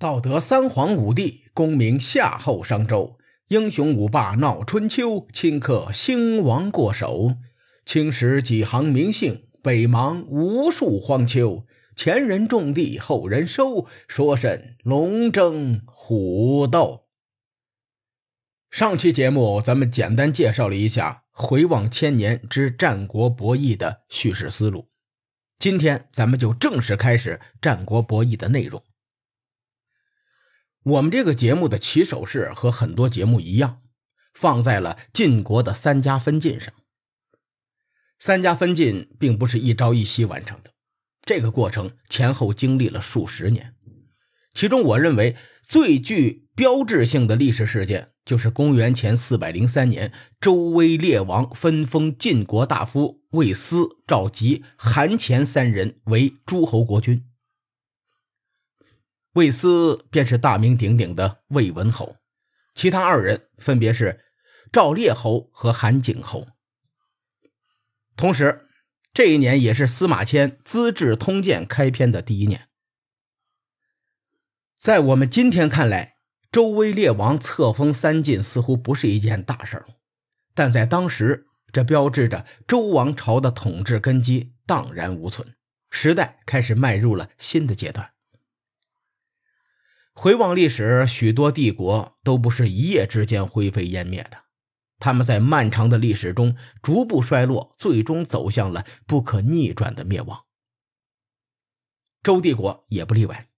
道德三皇五帝，功名夏后商周，英雄五霸闹春秋，顷刻兴亡过手。青史几行名姓，北邙无数荒丘。前人种地，后人收，说甚龙争虎斗？上期节目咱们简单介绍了一下回望千年之战国博弈的叙事思路，今天咱们就正式开始战国博弈的内容。我们这个节目的起手式和很多节目一样，放在了晋国的三家分晋上。三家分晋并不是一朝一夕完成的，这个过程前后经历了数十年。其中，我认为最具标志性的历史事件，就是公元前四百零三年，周威烈王分封晋国大夫魏斯、赵吉、韩虔三人为诸侯国君。魏斯便是大名鼎鼎的魏文侯，其他二人分别是赵烈侯和韩景侯。同时，这一年也是司马迁《资治通鉴》开篇的第一年。在我们今天看来，周威烈王册封三晋似乎不是一件大事，但在当时，这标志着周王朝的统治根基荡然无存，时代开始迈入了新的阶段。回望历史，许多帝国都不是一夜之间灰飞烟灭的，他们在漫长的历史中逐步衰落，最终走向了不可逆转的灭亡。周帝国也不例外。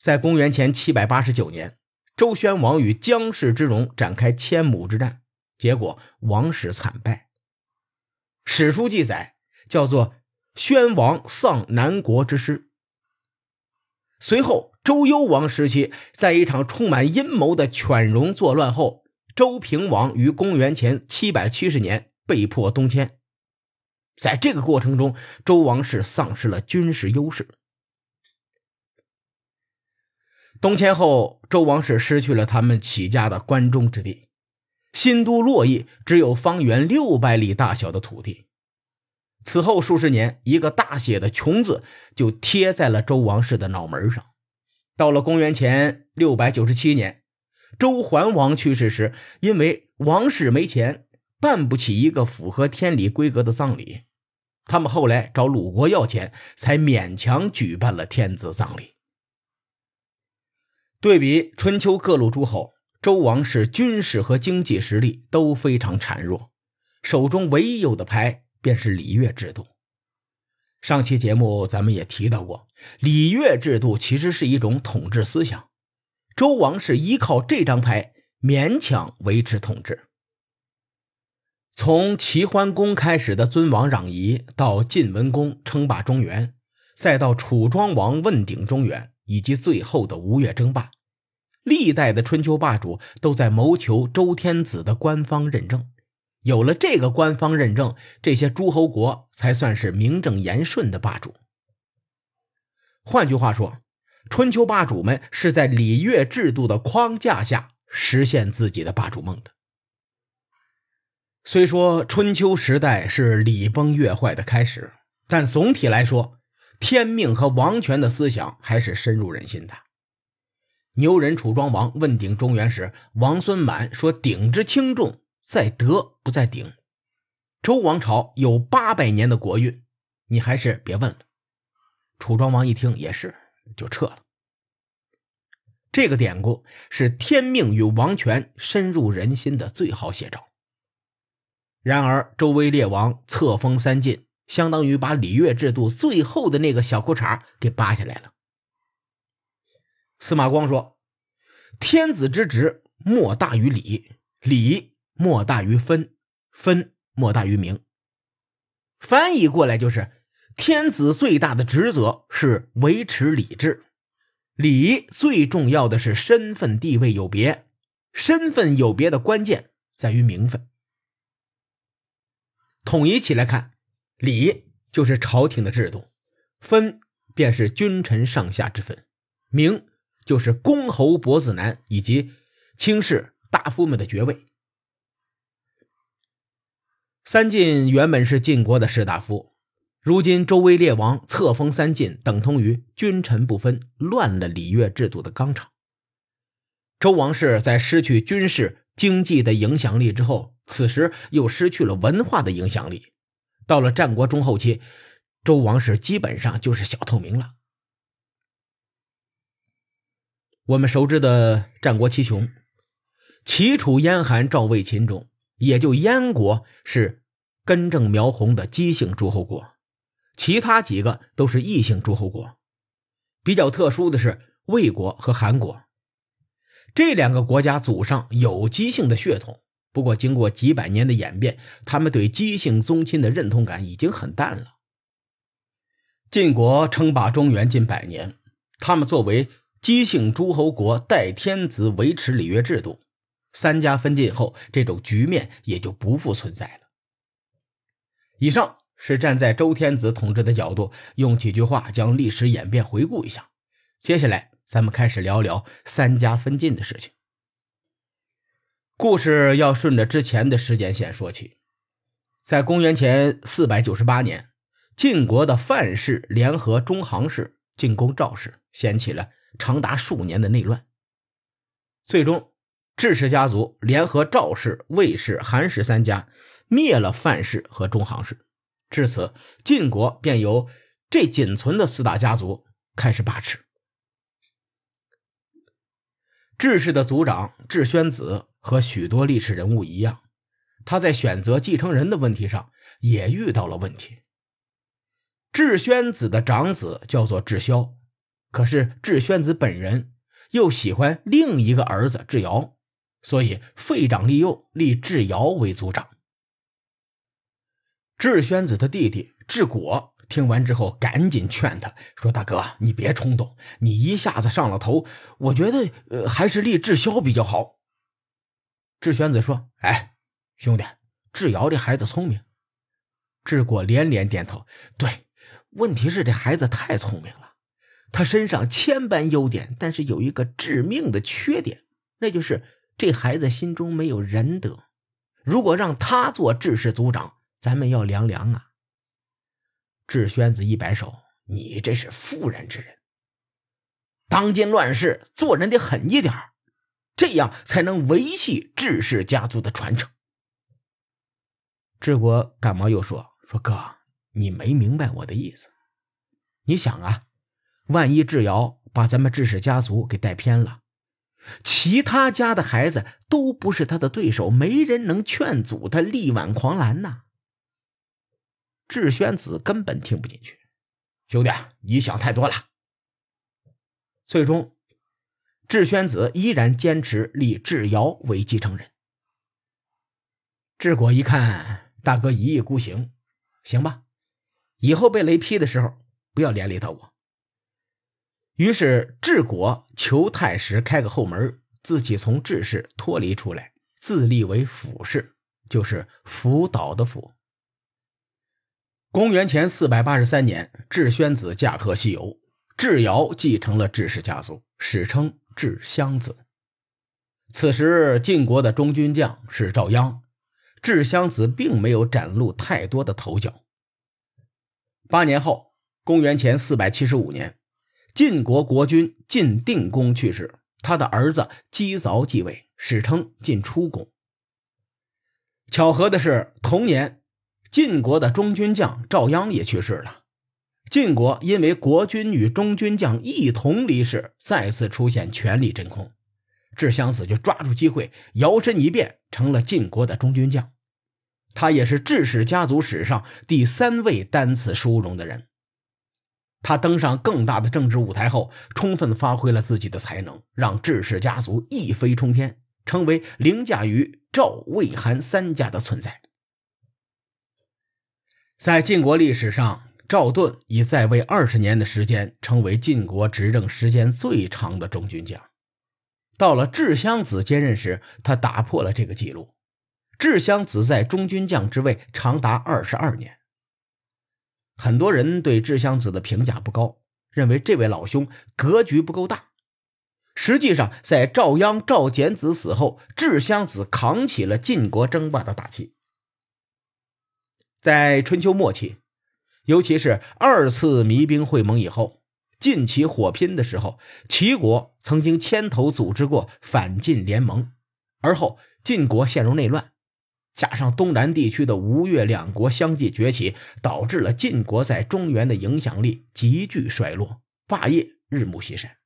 在公元前七百八十九年，周宣王与姜氏之戎展开千亩之战，结果王室惨败。史书记载，叫做“宣王丧南国之师”。随后，周幽王时期，在一场充满阴谋的犬戎作乱后，周平王于公元前七百七十年被迫东迁。在这个过程中，周王室丧失了军事优势。东迁后，周王室失去了他们起家的关中之地，新都洛邑只有方圆六百里大小的土地。此后数十年，一个大写的“穷”字就贴在了周王室的脑门上。到了公元前六百九十七年，周桓王去世时，因为王室没钱，办不起一个符合天理规格的葬礼，他们后来找鲁国要钱，才勉强举办了天子葬礼。对比春秋各路诸侯，周王室军事和经济实力都非常孱弱，手中唯一有的牌。便是礼乐制度。上期节目咱们也提到过，礼乐制度其实是一种统治思想。周王是依靠这张牌勉强维持统治。从齐桓公开始的尊王攘夷，到晋文公称霸中原，再到楚庄王问鼎中原，以及最后的吴越争霸，历代的春秋霸主都在谋求周天子的官方认证。有了这个官方认证，这些诸侯国才算是名正言顺的霸主。换句话说，春秋霸主们是在礼乐制度的框架下实现自己的霸主梦的。虽说春秋时代是礼崩乐坏的开始，但总体来说，天命和王权的思想还是深入人心的。牛人楚庄王问鼎中原时，王孙满说：“鼎之轻重。”在德不在鼎，周王朝有八百年的国运，你还是别问了。楚庄王一听也是，就撤了。这个典故是天命与王权深入人心的最好写照。然而，周威烈王册封三晋，相当于把礼乐制度最后的那个小裤衩给扒下来了。司马光说：“天子之职莫大于礼，礼。”莫大于分，分莫大于名。翻译过来就是：天子最大的职责是维持礼制，礼最重要的是身份地位有别，身份有别的关键在于名分。统一起来看，礼就是朝廷的制度，分便是君臣上下之分，名就是公侯伯子男以及卿士大夫们的爵位。三晋原本是晋国的士大夫，如今周威烈王册封三晋，等同于君臣不分，乱了礼乐制度的纲常。周王室在失去军事、经济的影响力之后，此时又失去了文化的影响力。到了战国中后期，周王室基本上就是小透明了。我们熟知的战国七雄，齐、楚、燕、韩、赵、魏、秦中，也就燕国是根正苗红的姬姓诸侯国。其他几个都是异姓诸侯国，比较特殊的是魏国和韩国，这两个国家祖上有姬姓的血统，不过经过几百年的演变，他们对姬姓宗亲的认同感已经很淡了。晋国称霸中原近百年，他们作为姬姓诸侯国，代天子维持礼乐制度，三家分晋后，这种局面也就不复存在了。以上。是站在周天子统治的角度，用几句话将历史演变回顾一下。接下来，咱们开始聊聊三家分晋的事情。故事要顺着之前的时间线说起，在公元前四百九十八年，晋国的范氏联合中行氏进攻赵氏，掀起了长达数年的内乱。最终，智氏家族联合赵氏、魏氏、韩氏三家，灭了范氏和中行氏。至此，晋国便由这仅存的四大家族开始把持。智氏的族长智宣子和许多历史人物一样，他在选择继承人的问题上也遇到了问题。智宣子的长子叫做智霄，可是智宣子本人又喜欢另一个儿子智瑶，所以废长立幼，立智尧为族长。智宣子的弟弟智果听完之后，赶紧劝他说：“大哥，你别冲动，你一下子上了头，我觉得呃还是立智霄比较好。”智宣子说：“哎，兄弟，智瑶这孩子聪明。”智果连连点头：“对，问题是这孩子太聪明了，他身上千般优点，但是有一个致命的缺点，那就是这孩子心中没有仁德。如果让他做智氏族长，”咱们要凉凉啊！智宣子一摆手：“你这是妇人之仁。当今乱世，做人得狠一点这样才能维系智氏家族的传承。”智国赶忙又说：“说哥，你没明白我的意思。你想啊，万一智瑶把咱们智氏家族给带偏了，其他家的孩子都不是他的对手，没人能劝阻他力挽狂澜呐。”智宣子根本听不进去，兄弟，你想太多了。最终，智宣子依然坚持立智瑶为继承人。智果一看大哥一意孤行，行吧，以后被雷劈的时候不要连累到我。于是，智果求太师开个后门，自己从智氏脱离出来，自立为辅氏，就是辅导的辅。公元前四百八十三年，智宣子驾鹤西游，智瑶继承了智氏家族，史称智襄子。此时晋国的中军将是赵鞅，智襄子并没有展露太多的头角。八年后，公元前四百七十五年，晋国国君晋定公去世，他的儿子姬凿继位，史称晋出公。巧合的是，同年。晋国的中军将赵鞅也去世了，晋国因为国君与中军将一同离世，再次出现权力真空。智襄子就抓住机会，摇身一变成了晋国的中军将。他也是智氏家族史上第三位担此殊荣的人。他登上更大的政治舞台后，充分发挥了自己的才能，让智氏家族一飞冲天，成为凌驾于赵、魏、韩三家的存在。在晋国历史上，赵盾以在位二十年的时间，成为晋国执政时间最长的中军将。到了智襄子接任时，他打破了这个记录。智襄子在中军将之位长达二十二年。很多人对智襄子的评价不高，认为这位老兄格局不够大。实际上，在赵鞅、赵简子死后，智襄子扛起了晋国争霸的大旗。在春秋末期，尤其是二次弭兵会盟以后，晋齐火拼的时候，齐国曾经牵头组织过反晋联盟，而后晋国陷入内乱，加上东南地区的吴越两国相继崛起，导致了晋国在中原的影响力急剧衰落，霸业日暮西山。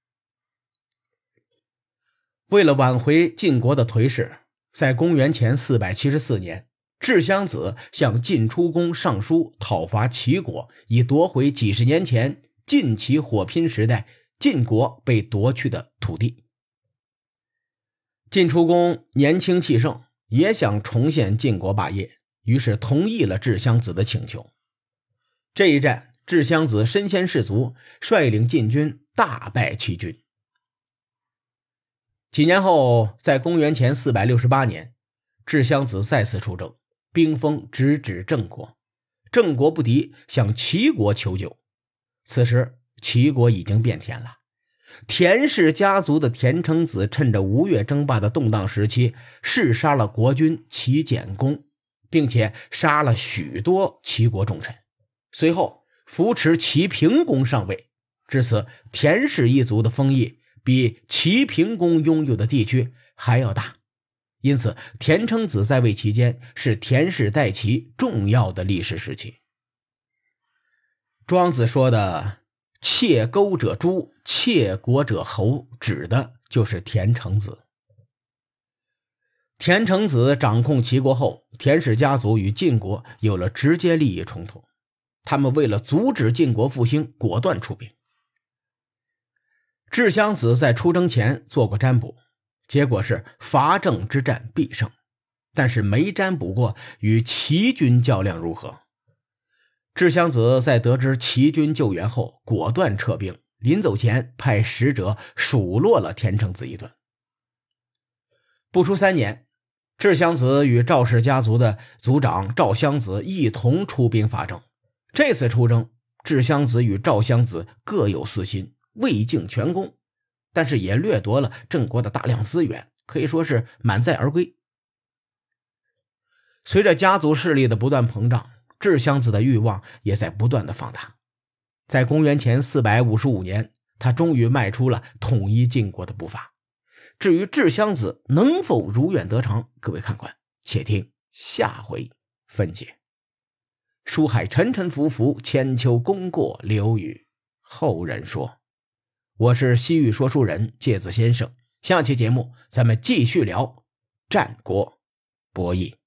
为了挽回晋国的颓势，在公元前四百七十四年。智襄子向晋出公上书讨伐齐国，以夺回几十年前晋齐火拼时代晋国被夺去的土地。晋出公年轻气盛，也想重现晋国霸业，于是同意了智襄子的请求。这一战，智襄子身先士卒，率领晋军大败齐军。几年后，在公元前四百六十八年，智襄子再次出征。兵锋直指郑国，郑国不敌，向齐国求救。此时齐国已经变天了。田氏家族的田成子趁着吴越争霸的动荡时期，弑杀了国君齐简公，并且杀了许多齐国重臣。随后扶持齐平公上位，至此田氏一族的封邑比齐平公拥有的地区还要大。因此，田承子在位期间是田氏代齐重要的历史时期。庄子说的“窃钩者诛，窃国者侯”，指的就是田成子。田成子掌控齐国后，田氏家族与晋国有了直接利益冲突。他们为了阻止晋国复兴，果断出兵。智襄子在出征前做过占卜。结果是伐郑之战必胜，但是没占卜过与齐军较量如何。智襄子在得知齐军救援后，果断撤兵，临走前派使者数落了田承子一顿。不出三年，智襄子与赵氏家族的族长赵襄子一同出兵伐郑。这次出征，智襄子与赵襄子各有私心，未尽全功。但是也掠夺了郑国的大量资源，可以说是满载而归。随着家族势力的不断膨胀，智襄子的欲望也在不断的放大。在公元前四百五十五年，他终于迈出了统一晋国的步伐。至于智襄子能否如愿得偿，各位看官且听下回分解。书海沉沉浮浮，千秋功过留与后人说。我是西域说书人介子先生，下期节目咱们继续聊战国博弈。